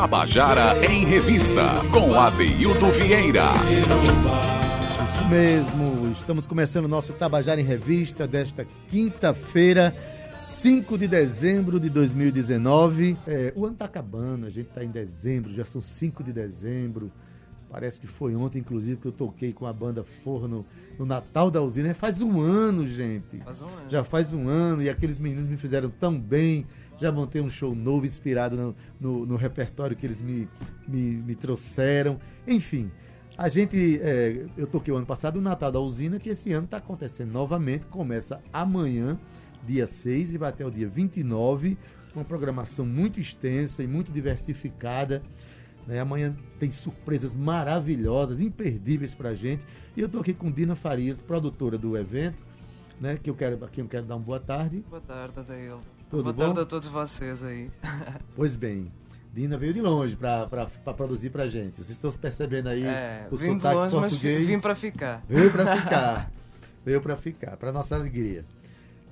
Tabajara em Revista, com Adeildo Vieira. Isso mesmo, estamos começando o nosso Tabajara em Revista desta quinta-feira, 5 de dezembro de 2019. É, o ano está acabando, a gente está em dezembro, já são 5 de dezembro. Parece que foi ontem, inclusive, que eu toquei com a banda Forno no Natal da usina. Faz um ano, gente. Faz um ano. Já faz um ano e aqueles meninos me fizeram tão bem. Já montei um show novo inspirado no, no, no repertório que eles me, me, me trouxeram. Enfim, a gente. É, eu toquei o ano passado o Natal da usina, que esse ano está acontecendo novamente. Começa amanhã, dia 6, e vai até o dia 29. Uma programação muito extensa e muito diversificada. Né? Amanhã tem surpresas maravilhosas, imperdíveis pra gente. E eu tô aqui com Dina Farias, produtora do evento, né? Que eu quero, aqui eu quero dar uma boa tarde. Boa tarde, Adail. Tudo Boa bom? tarde a todos vocês aí. Pois bem, Dina veio de longe para produzir pra gente. Vocês estão percebendo aí É, o vim de sotaque longe, mas português. vim para ficar. Veio para ficar. veio para ficar, para nossa alegria.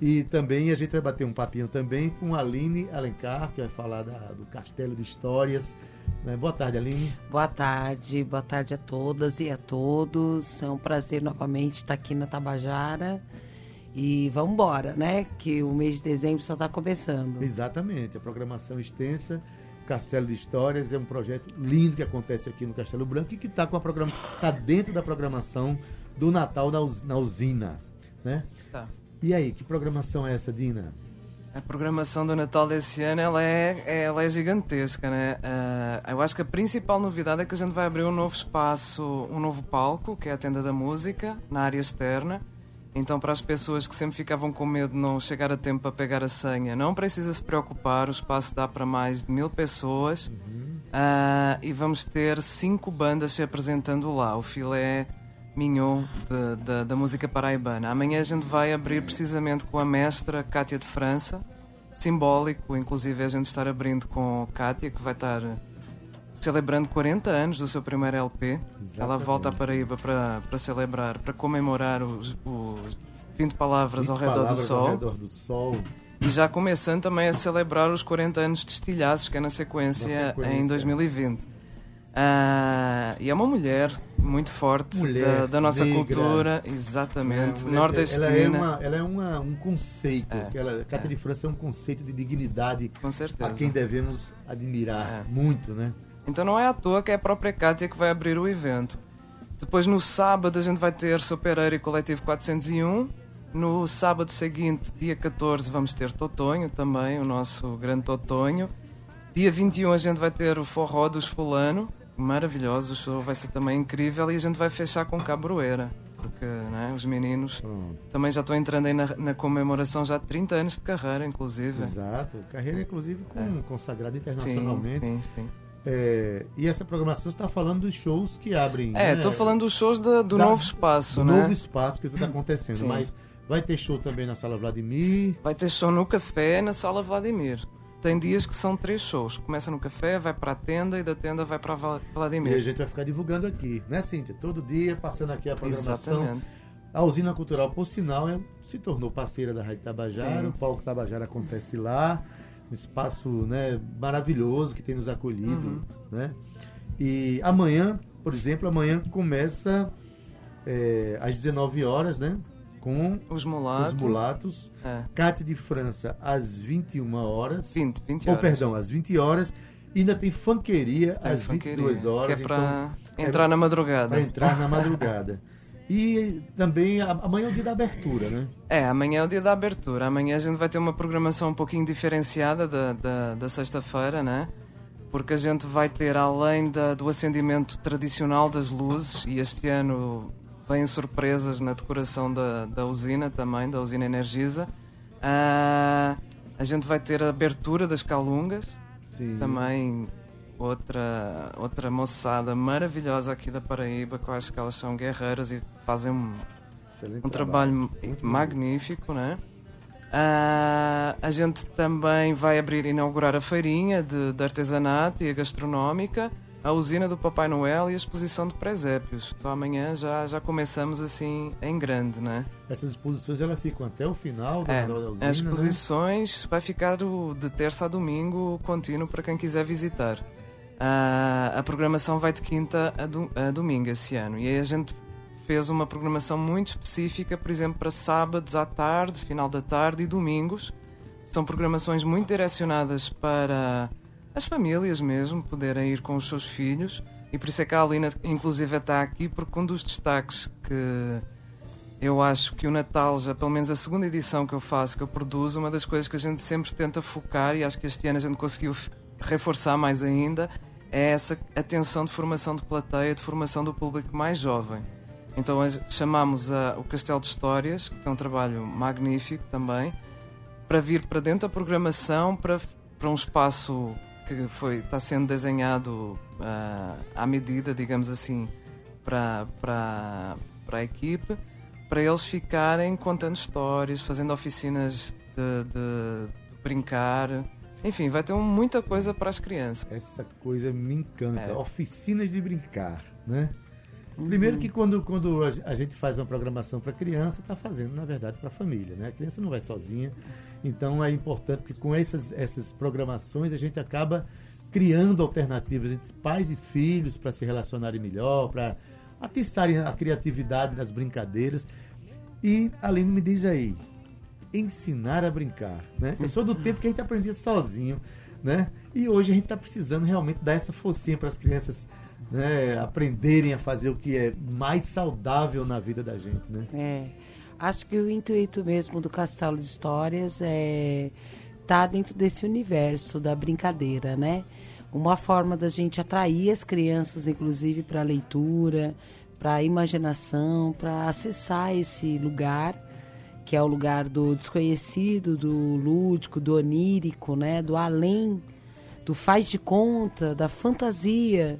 E também a gente vai bater um papinho também com a Aline Alencar, que vai falar da- do Castelo de Histórias. né? Boa tarde, Aline. Boa tarde, boa tarde a todas e a todos. É um prazer novamente estar aqui na Tabajara. E vamos embora, né? Que o mês de dezembro só está começando. Exatamente, a programação extensa. Castelo de Histórias é um projeto lindo que acontece aqui no Castelo Branco e que está com a programa, tá dentro da programação do Natal na, us- na usina, né? Tá. E aí, que programação é essa, Dina? A programação do Natal desse ano ela é, ela é gigantesca, né? Ah, eu acho que a principal novidade é que a gente vai abrir um novo espaço, um novo palco, que é a tenda da música, na área externa. Então, para as pessoas que sempre ficavam com medo de não chegar a tempo para pegar a senha, não precisa se preocupar, o espaço dá para mais de mil pessoas. Ah, e vamos ter cinco bandas se apresentando lá. O filé mignon de- de- da música paraibana. Amanhã a gente vai abrir precisamente com a mestra Cátia de França. Simbólico, inclusive, a gente estar abrindo com Cátia, que vai estar celebrando 40 anos do seu primeiro LP. Ela Exatamente. volta à Paraíba para, para celebrar, para comemorar os, os 20 palavras 20 ao redor palavras do sol. Ao redor do sol. E já começando também a celebrar os 40 anos de Estilhaços, que é na sequência, Na sequência. em 2020. Ah, e é uma mulher muito forte Mulher, da, da nossa negra. cultura, exatamente, É, nordestina. Ela é, uma, ela é uma- um conceito. É, ela, Cátia de França é um conceito de dignidade a quem devemos admirar É. muito, né? Então não é à toa que é a própria Kátia que vai abrir o evento. Depois no sábado a gente vai ter Sopereira e Coletivo 401. No sábado seguinte, dia 14, vamos ter Totonho também, o nosso grande Totonho. Dia 21 a gente vai ter o Forró dos Fulano, maravilhoso, o show vai ser também incrível e a gente vai fechar com Cabroeira, porque né, os meninos Pronto. também já estão entrando aí na, na comemoração já de 30 anos de carreira, inclusive. Exato. Carreira, inclusive, com, consagrada Sim, internacionalmente. sim, sim. É, e essa programação está falando dos shows que abrem. É, né? estou falando dos shows da- do Da- novo espaço, do né? novo espaço que está acontecendo. Sim. Mas vai ter show também na Sala Vladimir. Vai ter show no café na sala Vladimir. Tem dias que são três shows. Começa no café, vai para a tenda e da tenda vai para Val- E a Vladimir. gente vai ficar divulgando aqui, né, Cíntia? Todo dia, passando aqui a programação. Exatamente. A usina cultural, por sinal, é- se tornou parceira da Rádio Tabajara. Sim. O Palco Tabajara acontece lá. Um espaço né, maravilhoso que tem nos acolhido. Uhum. Né? E amanhã, por exemplo, amanhã começa é, às 19 horas, né? Com Os mulatos. os mulatos. É, Cate de França às 21 horas. 20, 20 Ou horas. perdão, às 20 horas. E ainda tem funkeria Tem às funkeria, 22 horas. Que é para então, entrar na madrugada. para entrar na madrugada. E também amanhã é o dia da abertura, né? É, amanhã é o dia da abertura. Amanhã a gente vai ter uma programação um pouquinho diferenciada da, da, da sexta-feira, né? Porque a gente vai ter, além da, do acendimento tradicional das luzes, e este ano vêm surpresas na decoração da, da usina também, da usina Energisa, ah, a gente vai ter a abertura das calungas, Sim. também outra, outra moçada maravilhosa aqui da Paraíba, que eu acho que elas são guerreiras e fazem um, um trabalho magnífico, né? Ah, a gente também vai abrir inaugurar a feirinha de, de artesanato e a gastronómica, a usina do Papai Noel e a exposição de presépios. Então amanhã já, já começamos assim em grande, né? Essas exposições elas ficam até o final da, É, da usina, as né? exposições vai ficar o- de terça a domingo contínuo para quem quiser visitar. Uh, a programação vai de quinta a, do, a domingo esse ano. E aí a gente fez uma programação muito específica, por exemplo, para sábados à tarde, final da tarde e domingos. São programações muito direcionadas para as famílias mesmo poderem ir com os seus filhos. E por isso é que a Alina, inclusive, está aqui, porque um dos destaques que eu acho que o Natal, já pelo menos a segunda edição que eu faço, que eu produzo, uma das coisas que a gente sempre tenta focar, e acho que este ano a gente conseguiu reforçar mais ainda, é essa atenção de formação de plateia, de formação do público mais jovem. Então chamamos a, o Castelo de Histórias, que tem um trabalho magnífico também, para vir para dentro da programação, para, para um espaço que foi, está sendo desenhado uh, à medida, digamos assim, para, para, para a equipe para eles ficarem contando histórias, fazendo oficinas de, de, de brincar. Enfim, vai ter muita coisa para as crianças. Essa coisa me encanta. É. Oficinas de brincar, né? Uhum. Primeiro que quando, quando a gente faz uma programação para criança, está fazendo, na verdade, para a família, né? A criança não vai sozinha. Então é importante que com essas, essas programações a gente acaba criando alternativas entre pais e filhos para se relacionarem melhor, para atiçarem a criatividade nas brincadeiras. E Aline me diz aí, ensinar a brincar, né? Eu sou do tempo que a gente aprendia sozinho, né? E hoje a gente está precisando realmente dar essa focinha para as crianças né, aprenderem a fazer o que é mais saudável na vida da gente, né? É. Acho que o intuito mesmo do Castelo de Histórias é estar tá dentro desse universo da brincadeira, né? uma forma da gente atrair as crianças, inclusive, para a leitura, para a imaginação, para acessar esse lugar, que é o lugar do desconhecido, do lúdico, do onírico, né? do além, do faz de conta, da fantasia.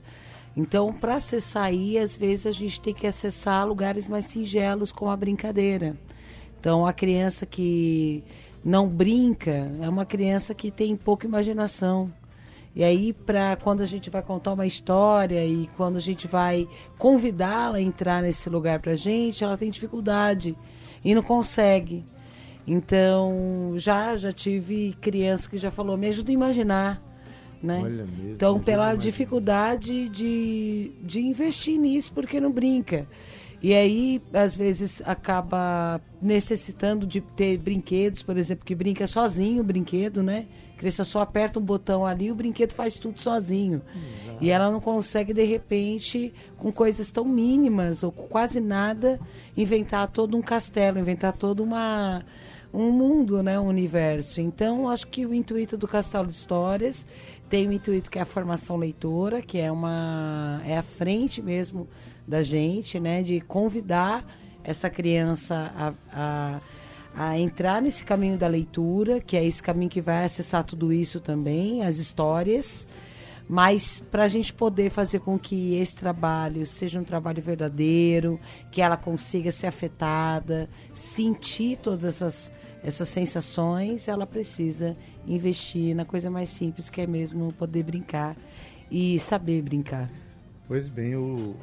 Então, para acessar aí, às vezes a gente tem que acessar lugares mais singelos com a brincadeira. Então, a criança que não brinca é uma criança que tem pouca imaginação. E aí, para quando a gente vai contar uma história e quando a gente vai convidá-la a entrar nesse lugar para a gente, ela tem dificuldade e não consegue. Então, já já tive criança que já falou, me ajuda a imaginar. Né? Mesmo, então, pela dificuldade de, de investir nisso, porque não brinca. E aí, às vezes, acaba necessitando de ter brinquedos, por exemplo, que brinca sozinho o brinquedo, né? criança só aperta um botão ali e o brinquedo faz tudo sozinho. Exato. E ela não consegue, de repente, com coisas tão mínimas ou quase nada, inventar todo um castelo, inventar todo uma, um mundo, né, um universo. Então, acho que o intuito do Castelo de Histórias tem o intuito que é a formação leitora, que é uma é a frente mesmo da gente, né, de convidar essa criança a, a a entrar nesse caminho da leitura, que é esse caminho que vai acessar tudo isso também, as histórias, mas para a gente poder fazer com que esse trabalho seja um trabalho verdadeiro, que ela consiga ser afetada, sentir todas essas, essas sensações, ela precisa investir na coisa mais simples, que é mesmo poder brincar e saber brincar. Pois bem, o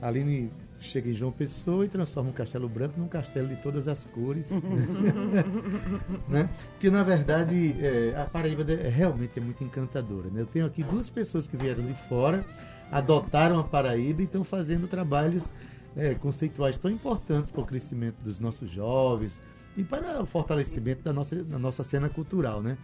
Aline chega em João Pessoa e transforma um castelo branco num castelo de todas as cores. né? Porque, na verdade, é, a Paraíba é, realmente é muito encantadora. Né? Eu tenho aqui duas pessoas que vieram de fora, adotaram a Paraíba e estão fazendo trabalhos é, conceituais tão importantes para o crescimento dos nossos jovens e para o fortalecimento da nossa, da nossa cena cultural. Né?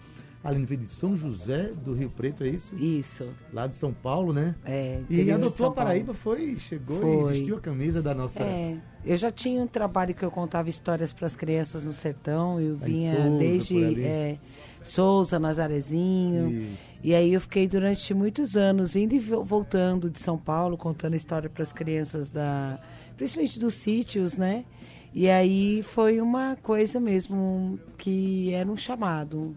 Aline veio de São José do Rio Preto, é isso? Isso. Lá de São Paulo, né? É. E adotou a Paraíba, foi, chegou foi. e vestiu a camisa da nossa. É. Eu já tinha um trabalho que eu contava histórias para as crianças no sertão. Eu vinha Souza, desde é, Souza, Nazarezinho. Isso. E aí eu fiquei durante muitos anos indo e voltando de São Paulo, contando história para as crianças da. Principalmente dos sítios, né? E aí foi uma coisa mesmo que era um chamado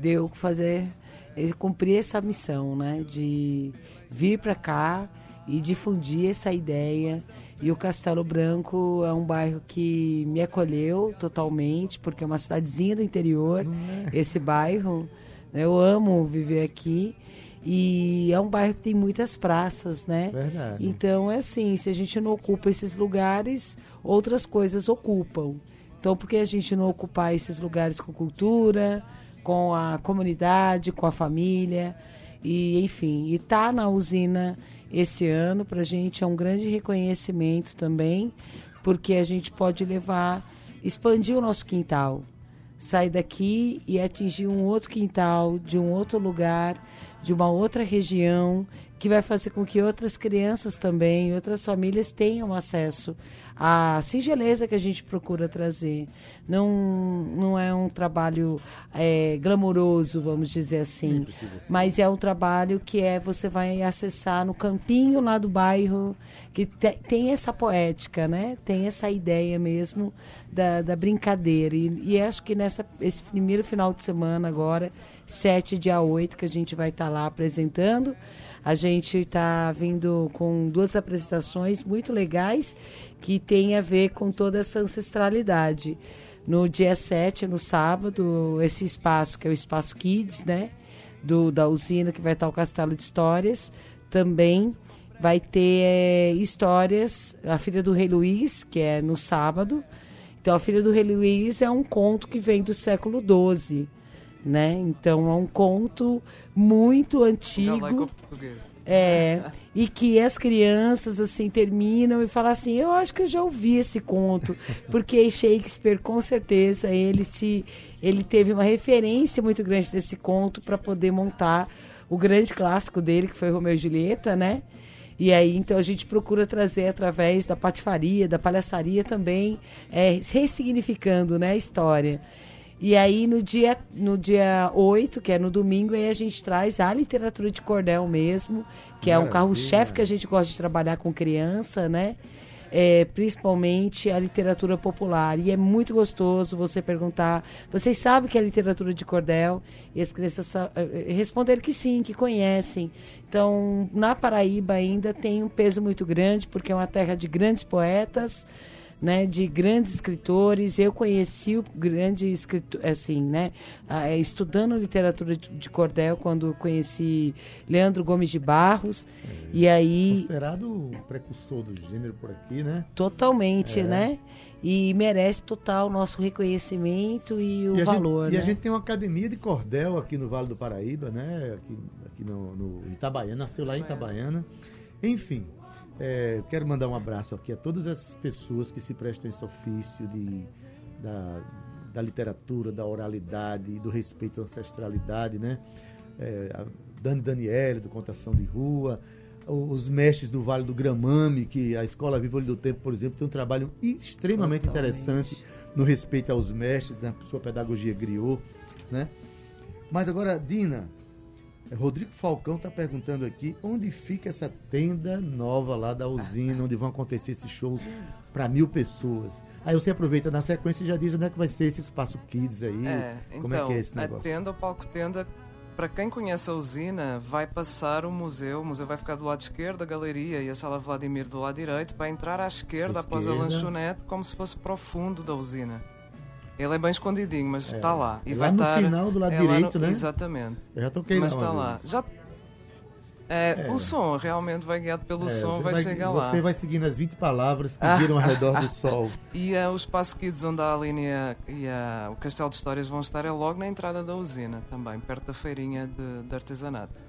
deu fazer ele cumprir essa missão, né, de vir para cá e difundir essa ideia. E o Castelo Branco é um bairro que me acolheu totalmente, porque é uma cidadezinha do interior, é. esse bairro. Né, eu amo viver aqui. E é um bairro que tem muitas praças, né? Verdade. Então é assim, se a gente não ocupa esses lugares, outras coisas ocupam. Então por que a gente não ocupar esses lugares com cultura, com a comunidade, com a família. E, enfim, e tá na usina esse ano, para a gente é um grande reconhecimento também, porque a gente pode levar, expandir o nosso quintal. Sair daqui e atingir um outro quintal, de um outro lugar, de uma outra região, que vai fazer com que outras crianças também, outras famílias tenham acesso a singeleza que a gente procura trazer. Não, não é um trabalho é, glamouroso, vamos dizer assim, mas é um trabalho que é você vai acessar no campinho lá do bairro, que te, tem essa poética, né? tem essa ideia mesmo da, da brincadeira. E, e acho que nessa, esse primeiro final de semana agora, 7 dia 8, que a gente vai estar tá lá apresentando. A gente está vindo com duas apresentações muito legais que tem a ver com toda essa ancestralidade. No dia 7, no sábado, esse espaço, que é o Espaço Kids, né? Do, da usina, que vai estar o Castelo de Histórias, também vai ter é, histórias, a Filha do Rei Luís, que é no sábado. Então, a Filha do Rei Luís é um conto que vem do século XII, né? Então, é um conto muito antigo. É, e que as crianças assim terminam e falam assim, eu acho que eu já ouvi esse conto, porque Shakespeare com certeza ele se ele teve uma referência muito grande desse conto para poder montar o grande clássico dele que foi Romeu e Julieta, né? E aí, então, a gente procura trazer através da patifaria, da palhaçaria também, é, ressignificando né, a história. E aí no dia, no dia 8, que é no domingo, aí a gente traz a literatura de cordel mesmo, que Maravilha. é um carro-chefe que a gente gosta de trabalhar com criança, né? É, principalmente a literatura popular. E é muito gostoso você perguntar. Vocês sabem que é literatura de cordel? E as crianças eh, eh, responderam que sim, que conhecem. Então, na Paraíba ainda tem um peso muito grande, porque é uma terra de grandes poetas né, de grandes escritores. Eu conheci o grande escritor, assim, né, é, estudando literatura de, cordel quando conheci Leandro Gomes de Barros. É, e aí considerado precursor do gênero por aqui, né? Totalmente, é. né? E merece total o nosso reconhecimento e o e valor. Gente, né? E a gente tem uma academia de cordel aqui no Vale do Paraíba, né? Aqui, aqui no, no Itabaiana, nasceu lá em Itabaiana. Enfim, é, quero mandar um abraço aqui a todas as pessoas que se prestam esse ofício de, da, da literatura, da oralidade, do respeito à ancestralidade, né? É, a Dani Daniele, do Contação de Rua, os mestres do Vale do Gramame, que a Escola Viva Olho do Tempo, por exemplo, tem um trabalho extremamente Totalmente. interessante no respeito aos mestres, na sua pedagogia griot, né? Mas agora, Dina, Rodrigo Falcão está perguntando aqui onde fica essa tenda nova lá da usina, onde vão acontecer esses shows para mil pessoas. Aí você aproveita na sequência e já diz onde é que vai ser esse espaço Kids aí. É, como então, é que é esse negócio? A tenda, o palco tenda, para quem conhece a usina, vai passar o museu. O museu vai ficar do lado esquerdo, a galeria e a sala Vladimir do lado direito, para entrar à esquerda, à após a lanchonete, como se fosse para o fundo da usina. Ele é bem escondidinho, mas está é. lá. E é vai lá no estar, final do lado é direito, no, né? Exatamente. Eu já toquei Mas está lá. Já, é, é, O som realmente vai guiado pelo é, som, vai, vai, chegar você lá. Você vai seguindo as 20 palavras que giram ao redor do sol. E uh, o Espaço Kids, onde a Aline e, a, e a, o Castelo de Histórias vão estar, é logo na entrada da usina, também, perto da feirinha de, de artesanato.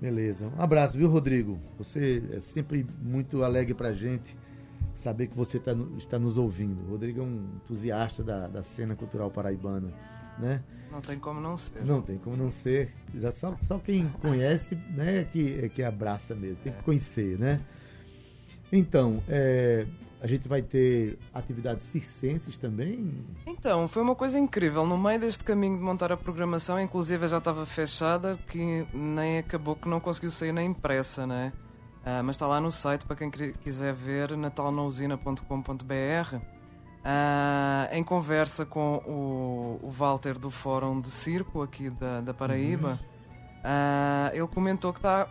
Beleza. Um abraço, viu, Rodrigo? Você é sempre muito alegre pra gente saber que você tá, está nos ouvindo. O Rodrigo é um entusiasta da, da cena cultural paraibana, né? Não tem como não ser. Não tem como não ser. Só, só quem conhece, né, é que, é que abraça mesmo. Tem que é. conhecer, né? Então, é, a gente vai ter atividades circenses também? Então, foi uma coisa incrível. No meio deste caminho de montar a programação, inclusive já estava fechada, que nem acabou, que não conseguiu sair na impressa, né? Uh, mas está lá no site para quem quiser ver, natalnausina.com.br. Uh, ah, em conversa com o, o, Walter do Fórum de Circo aqui da, da Paraíba, uhum. uh, ele comentou que está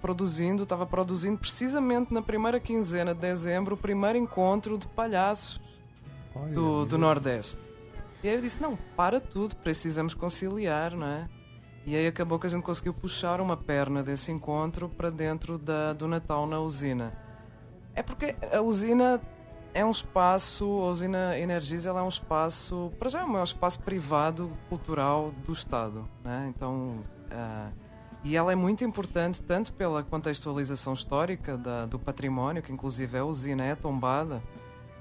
produzindo, estava produzindo precisamente na primeira quinzena de dezembro o primeiro encontro de palhaços Olha, do, do Nordeste. E aí eu disse: não, para tudo, precisamos conciliar, não é? E aí acabou que a gente conseguiu puxar uma perna desse encontro para dentro da, do Natal na usina. É porque a usina é um espaço, a usina Energisa é um espaço, para já é um espaço privado cultural do Estado. Né? Então, uh, E ela é muito importante tanto pela contextualização histórica da, do património, que inclusive a usina é tombada,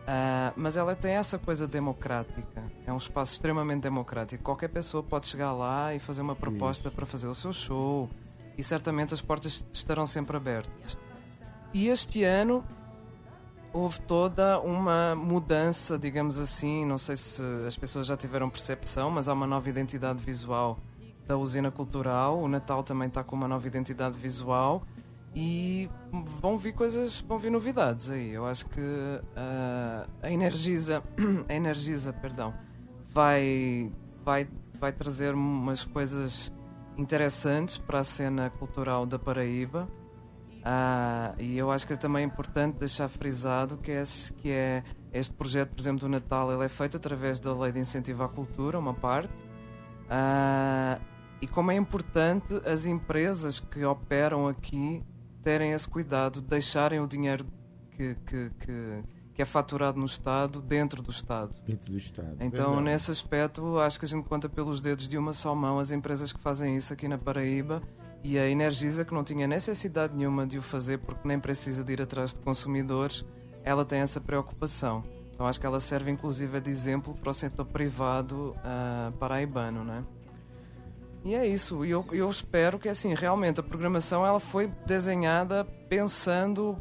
uh, mas ela tem essa coisa democrática. É um espaço extremamente democrático. Qualquer pessoa pode chegar lá e fazer uma proposta Isso. para fazer o seu show, e certamente as portas estarão sempre abertas. E este ano houve toda uma mudança, digamos assim. Não sei se as pessoas já tiveram percepção, mas há uma nova identidade visual da usina cultural. O Natal também está com uma nova identidade visual e vão vir coisas, vão vir novidades aí. Eu acho que uh, a Energisa, a Energisa, perdão, vai, vai, vai trazer umas coisas interessantes para a cena cultural da Paraíba. Uh, e eu acho que é também importante deixar frisado que, é, que é este projeto, por exemplo, do Natal, ele é feito através da Lei de Incentivo à Cultura, uma parte. Uh, e como é importante as empresas que operam aqui terem esse cuidado de deixarem o dinheiro que, que, que, que é faturado no Estado dentro do Estado. Dentro do Estado. Então, Verdade. nesse aspecto, acho que a gente conta pelos dedos de uma só mão as empresas que fazem isso aqui na Paraíba e a Energisa, que não tinha necessidade nenhuma de o fazer porque nem precisa de ir atrás de consumidores, ela tem essa preocupação. Então, acho que ela serve inclusive de exemplo para o setor privado uh, paraibano, não é? E é isso. E eu, eu espero que, assim, realmente a programação ela foi desenhada pensando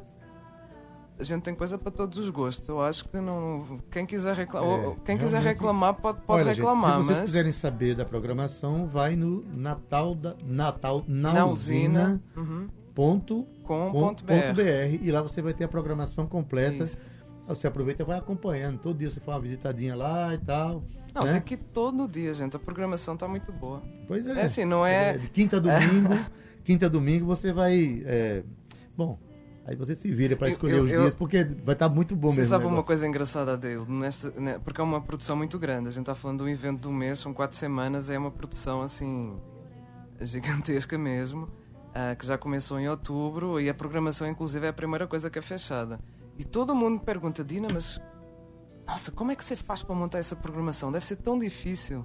a gente tem coisa para todos os gostos. Eu acho que não. Quem quiser, recla... é, quem quiser reclamar pode, pode Olha, reclamar. Gente, se vocês mas... quiserem saber da programação, vai no Natal da Natal na, na usina. Uhum. Ponto, com, ponto, ponto BR. e lá você vai ter a programação completa. Isso. Você aproveita e vai acompanhando. Todo dia você faz uma visitadinha lá e tal. Não, né? tem que ir todo dia, gente. A programação está muito boa. Pois é. É assim, não é. é de quinta a domingo. quinta a domingo você vai. É... Bom, Aí você se vira para escolher eu, os eu, dias, porque vai estar tá muito bom você mesmo. Você sabe uma coisa engraçada dele? Nesta, né, porque é uma produção muito grande. A gente está falando de um evento do mês, são quatro semanas, é uma produção assim gigantesca mesmo, uh, que já começou em outubro e a programação, inclusive, é a primeira coisa que é fechada. E todo mundo pergunta, Dina, mas nossa, como é que você faz para montar essa programação? Deve ser tão difícil.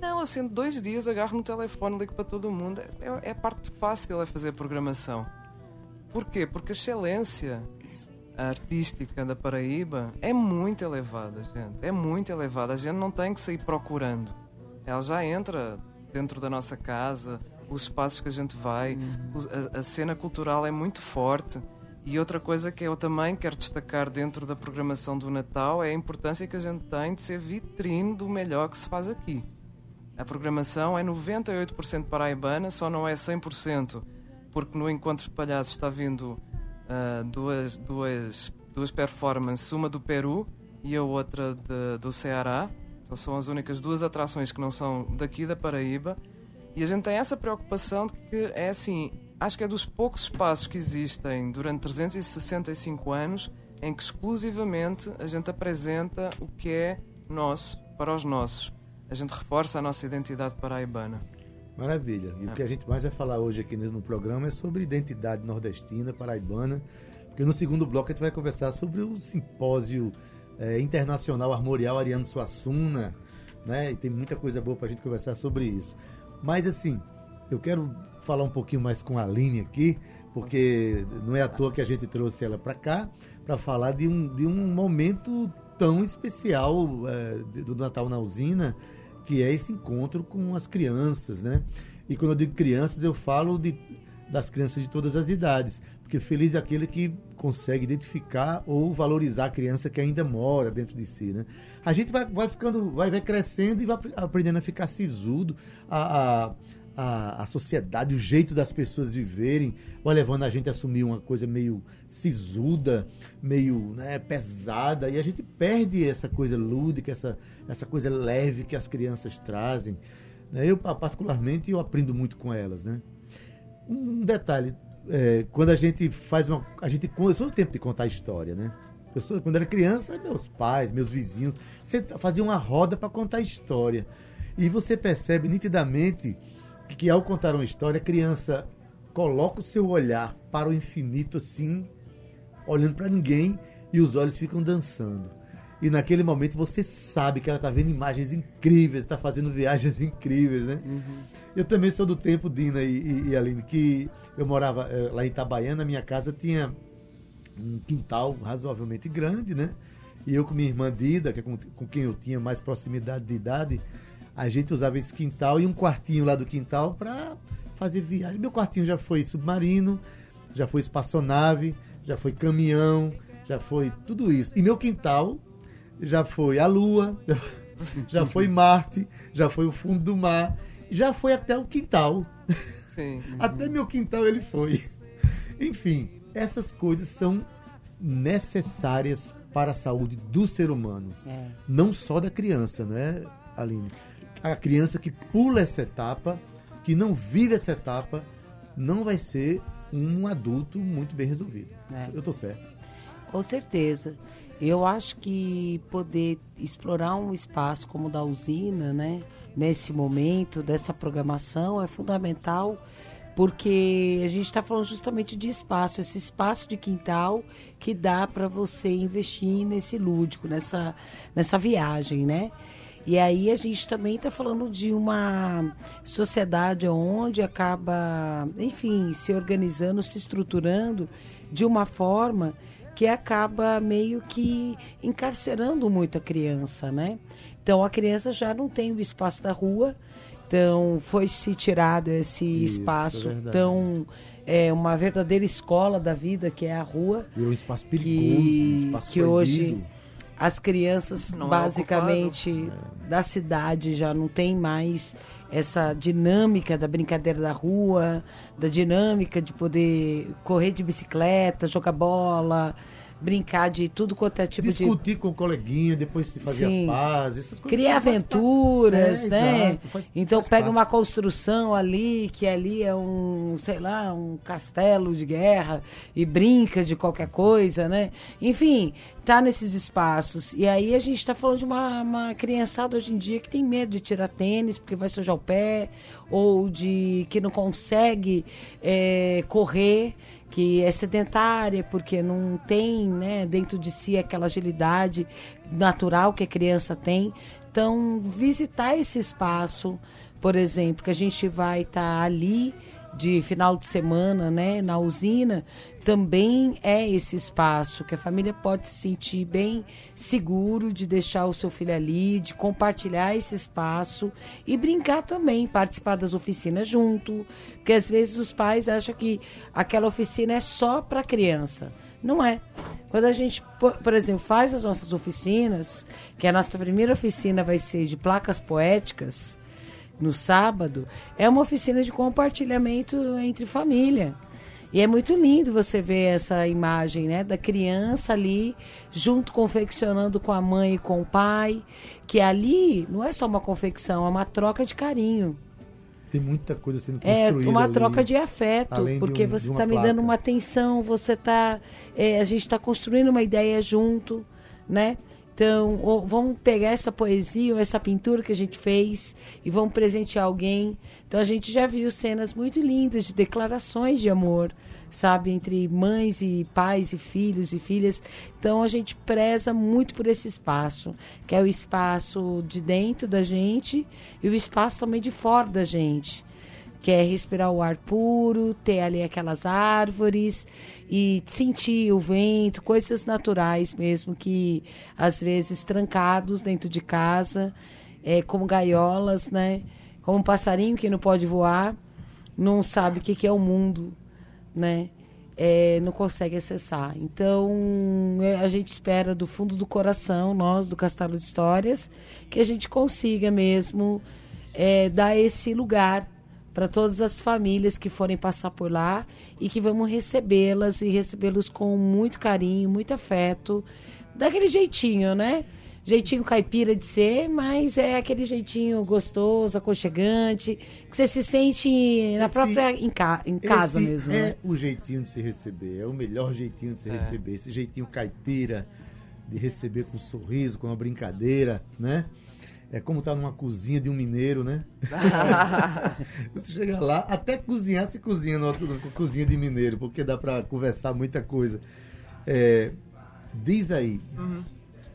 Não, assim, dois dias agarro no telefone, ligo para todo mundo. É, é a parte fácil é fazer a programação. Porquê? Porque a excelência artística da Paraíba é muito elevada, gente. É muito elevada. A gente não tem que sair procurando. Ela já entra dentro da nossa casa, os espaços que a gente vai, uhum. a, a cena cultural é muito forte. E outra coisa que eu também quero destacar dentro da programação do Natal é a importância que a gente tem de ser vitrine do melhor que se faz aqui. A programação é 98% paraibana, só não é 100%, porque no Encontro de Palhaços está vindo uh, duas, duas, duas performances, uma do Peru e a outra de, do Ceará. Então são as únicas duas atrações que não são daqui da Paraíba. E a gente tem essa preocupação de que é assim, acho que é dos poucos espaços que existem durante 365 anos em que exclusivamente a gente apresenta o que é nosso para os nossos. A gente reforça a nossa identidade paraibana. Maravilha. E é. o que a gente mais vai falar hoje aqui no programa é sobre identidade nordestina, paraibana, porque no segundo bloco a gente vai conversar sobre o simpósio é, internacional armorial Ariano Suassuna, né? E tem muita coisa boa para a gente conversar sobre isso. Mas assim, eu quero falar um pouquinho mais com a Aline aqui, porque não é à toa que a gente trouxe ela para cá, para falar de um, de um momento tão especial é, do Natal na usina, que é esse encontro com as crianças, né? E quando eu digo crianças, eu falo de, das crianças de todas as idades, porque feliz é aquele que consegue identificar ou valorizar a criança que ainda mora dentro de si, né? A gente vai, vai ficando, vai, vai crescendo e vai aprendendo a ficar sisudo, a, a a, a sociedade, o jeito das pessoas viverem, vai levando a gente a assumir uma coisa meio sisuda, meio né, pesada, e a gente perde essa coisa lúdica, essa, essa coisa leve que as crianças trazem. Né? Eu, particularmente, eu aprendo muito com elas. Né? Um detalhe, é, quando a gente faz uma. A gente, eu sou o tempo de contar história, né? Eu sou, quando era criança, meus pais, meus vizinhos, faziam uma roda para contar história. E você percebe nitidamente que ao contar uma história, a criança coloca o seu olhar para o infinito assim, olhando para ninguém e os olhos ficam dançando. E naquele momento você sabe que ela está vendo imagens incríveis, está fazendo viagens incríveis, né? Uhum. Eu também sou do tempo, Dina e, e, e Aline, que eu morava eh, lá em Itabaiana, minha casa tinha um quintal razoavelmente grande, né? E eu com minha irmã Dida, que é com, com quem eu tinha mais proximidade de idade, a gente usava esse quintal e um quartinho lá do quintal para fazer viagem. Meu quartinho já foi submarino, já foi espaçonave, já foi caminhão, já foi tudo isso. E meu quintal já foi a Lua, já, já foi Marte, já foi o fundo do mar, já foi até o quintal. Sim. Até meu quintal ele foi. Enfim, essas coisas são necessárias para a saúde do ser humano. É. Não só da criança, né, Aline? A criança que pula essa etapa, que não vive essa etapa, não vai ser um adulto muito bem resolvido. É. Eu tô certo. Com certeza. Eu acho que poder explorar um espaço como o da usina, né, nesse momento dessa programação é fundamental, porque a gente está falando justamente de espaço, esse espaço de quintal que dá para você investir nesse lúdico, nessa, nessa viagem, né? E aí a gente também está falando de uma sociedade onde acaba, enfim, se organizando, se estruturando de uma forma que acaba meio que encarcerando muito a criança, né? Então a criança já não tem o espaço da rua, então foi se tirado esse Isso, espaço é tão é uma verdadeira escola da vida que é a rua Virou um espaço perigoso, que, um espaço que hoje. As crianças Não é basicamente da cidade já não tem mais essa dinâmica da brincadeira da rua, da dinâmica de poder correr de bicicleta, jogar bola, brincar de tudo quanto é tipo de Discutir com o coleguinha, depois se fazer Sim. as pazes, essas coisas. criar aventuras, É, né? exato, faz- então faz pega parte. uma construção ali, que ali é um, sei lá, um castelo de guerra e brinca de qualquer coisa, né? Enfim, tá nesses espaços. E aí a gente tá falando de uma, uma criançada hoje em dia que tem medo de tirar tênis porque vai sujar o pé, ou de que não consegue é, correr que é sedentária porque não tem né, dentro de si aquela agilidade natural que a criança tem. Então, visitar esse espaço, por exemplo, que a gente vai estar ali de final de semana, né, na usina, também é esse espaço que a família pode se sentir bem seguro de deixar o seu filho ali, de compartilhar esse espaço e brincar também, participar das oficinas junto, porque às vezes os pais acham que aquela oficina é só para criança. Não é. Quando a gente, por, exemplo, faz as nossas oficinas, que a nossa primeira oficina vai ser de placas poéticas, no sábado, é uma oficina de compartilhamento entre família. E é muito lindo você ver essa imagem, né, da criança ali junto confeccionando com a mãe e com o pai, que ali não é só uma confecção, é uma troca de carinho. Tem muita coisa sendo É construída. uma ali. troca de afeto, além de porque um- você está me dando uma atenção, você tá, é, a gente está construindo uma ideia junto, né? Então, vamos pegar essa poesia ou essa pintura que a gente fez e vamos presentear alguém. Então, a gente já viu cenas muito lindas de declarações de amor, sabe, entre mães e pais e filhos e filhas. Então, a gente preza muito por esse espaço, que é o espaço de dentro da gente e o espaço também de fora da gente que é respirar o ar puro, ter ali aquelas árvores e sentir o vento, coisas naturais mesmo que às vezes trancados dentro de casa, é, como gaiolas, né? Como um passarinho que não pode voar, não sabe o que, que é o mundo, né? É, não consegue acessar. Então, a gente espera do fundo do coração, nós do Castelo de Histórias, que a gente consiga mesmo é, dar esse lugar para todas as famílias que forem passar por lá e que vamos recebê-las e recebê-los com muito carinho, muito afeto, daquele jeitinho, né? Jeitinho caipira de ser, mas é aquele jeitinho gostoso, aconchegante, que você se sente na Esse- própria em, ca- em casa mesmo. É né? o jeitinho de se receber, é o melhor jeitinho de se receber. Esse jeitinho caipira, de receber com um sorriso, com uma brincadeira, né? É como estar numa cozinha de um mineiro, né? Você chega lá, até cozinhar se cozinha numa cozinha de mineiro, porque dá pra conversar muita coisa. É, diz aí,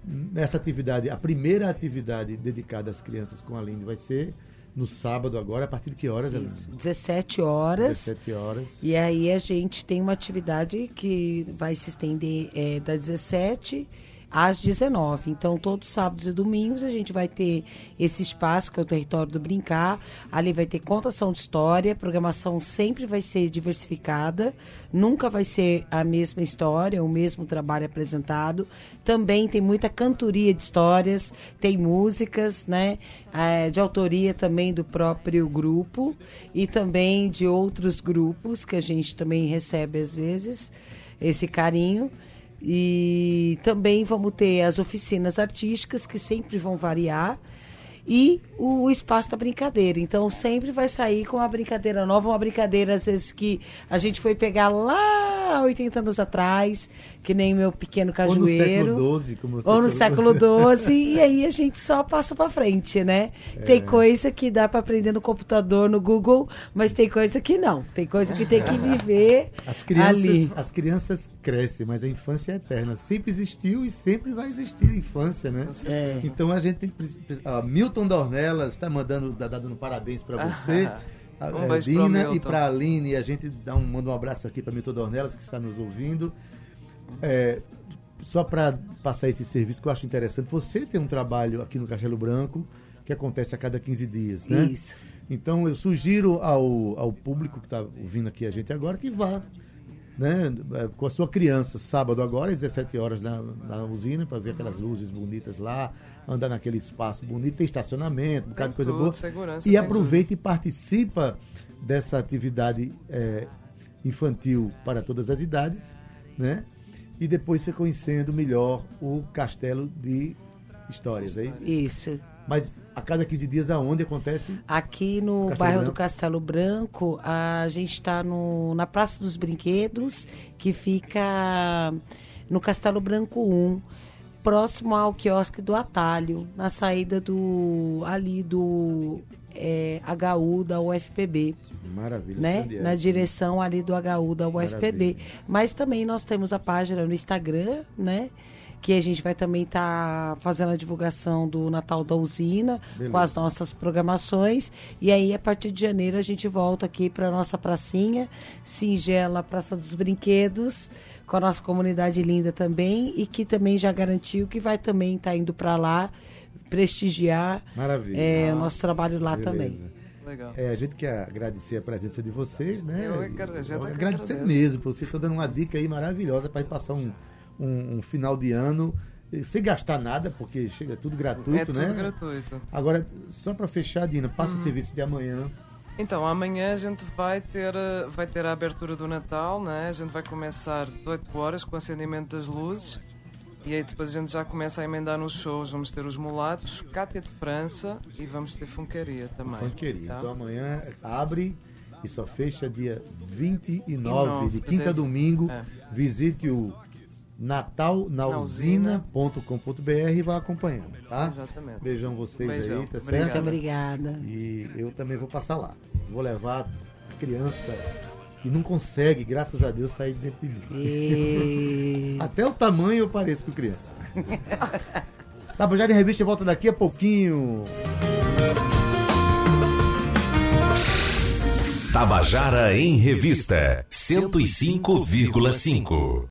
nessa atividade, a primeira atividade dedicada às crianças com a Aline vai ser no sábado agora, a partir de que horas, Aline? Isso, 17 horas. 17 horas. E aí a gente tem uma atividade que vai se estender é, das 17 às 19. Então, todos sábados e domingos a gente vai ter esse espaço que é o território do brincar. Ali vai ter contação de história, a programação sempre vai ser diversificada, nunca vai ser a mesma história, o mesmo trabalho apresentado. Também tem muita cantoria de histórias, tem músicas, né, é, de autoria também do próprio grupo e também de outros grupos que a gente também recebe às vezes esse carinho. E também vamos ter as oficinas artísticas, que sempre vão variar, e o espaço da brincadeira. Então sempre vai sair com uma brincadeira nova, uma brincadeira às vezes que a gente foi pegar lá 80 anos atrás, que nem meu pequeno cajueiro. Ou no século XII, como você Ou no falou. século XII, e aí a gente só passa para frente, né? É. Tem coisa que dá para aprender no computador, no Google, mas tem coisa que não. Tem coisa que tem que viver As crianças, ali. as crianças crescem, mas a infância é eterna. Sempre existiu e sempre vai existir a infância, né? É. Então a gente tem ah, Milton Dornelas está mandando, tá dando parabéns para você. a- Um pro Dina e para a Aline. A gente dá um, manda um abraço aqui para Milton Dornelas, que está nos ouvindo. É, só para passar esse serviço que eu acho interessante, você tem um trabalho aqui no Castelo Branco que acontece a cada 15 dias, né? Isso. Então eu sugiro ao, ao público que está ouvindo aqui a gente agora que vá né, eh, com a sua criança, sábado agora, às 17 horas na, na usina, para ver aquelas luzes bonitas lá, andar naquele espaço bonito, tem estacionamento, um bocado de coisa tudo, boa. segurança, E aproveita e participa dessa atividade eh, infantil para todas as idades, né? E depois fica conhecendo melhor o castelo de histórias, é isso? Isso. Mas a cada 15 dias aonde acontece? Aqui no Castelo bairro do Branco. Castelo Branco, a gente está na Praça dos Brinquedos, que fica no Castelo Branco 1, próximo ao quiosque do Atalho, na saída do ali do é, HU da UFPB. Maravilha. né? Na direção ali do HU da UFPB. Maravilha. Mas também nós temos a página no Instagram, né? Que a gente vai também estar fazendo a divulgação do Natal da Usina Beleza. com as nossas programações. E aí, a partir de janeiro, a gente volta aqui para nossa pracinha, singela Praça dos Brinquedos, com a nossa comunidade linda também, e que também já garantiu que vai também estar indo para lá prestigiar Maravilha. é, o nosso trabalho lá Beleza. também. Legal. É, a gente quer agradecer a presença de vocês, né? Eu é é que agradecer agradece. mesmo, porque vocês estão dando uma dica aí maravilhosa para passar um, um- um final de ano eh, sem gastar nada, porque chega tudo gratuito, é tudo né? gratuito. Agora, só para fechar, Dina, passa Uhum. o serviço de amanhã. Então, amanhã a gente vai ter, eh, vai ter a abertura do Natal, né? A gente vai começar 18 horas com o acendimento das luzes. E aí depois a gente já começa a emendar nos shows. Vamos ter os mulatos, Cátia de França e vamos ter funcaria também. Funkeria. tá? Então amanhã abre e só fecha dia 29, E nove, de quinta a domingo. é. Visite o natalnausina.com.br e vá acompanhando, tá? Exatamente. Beijão vocês Beijão. aí, tá certo? Muito obrigada. E eu também vou passar lá. Vou levar a criança que não consegue, graças a Deus, sair de dentro de mim. E... Até o tamanho eu pareço com criança. Tabajara em Revista volta daqui a pouquinho. Tabajara em Revista 105,5.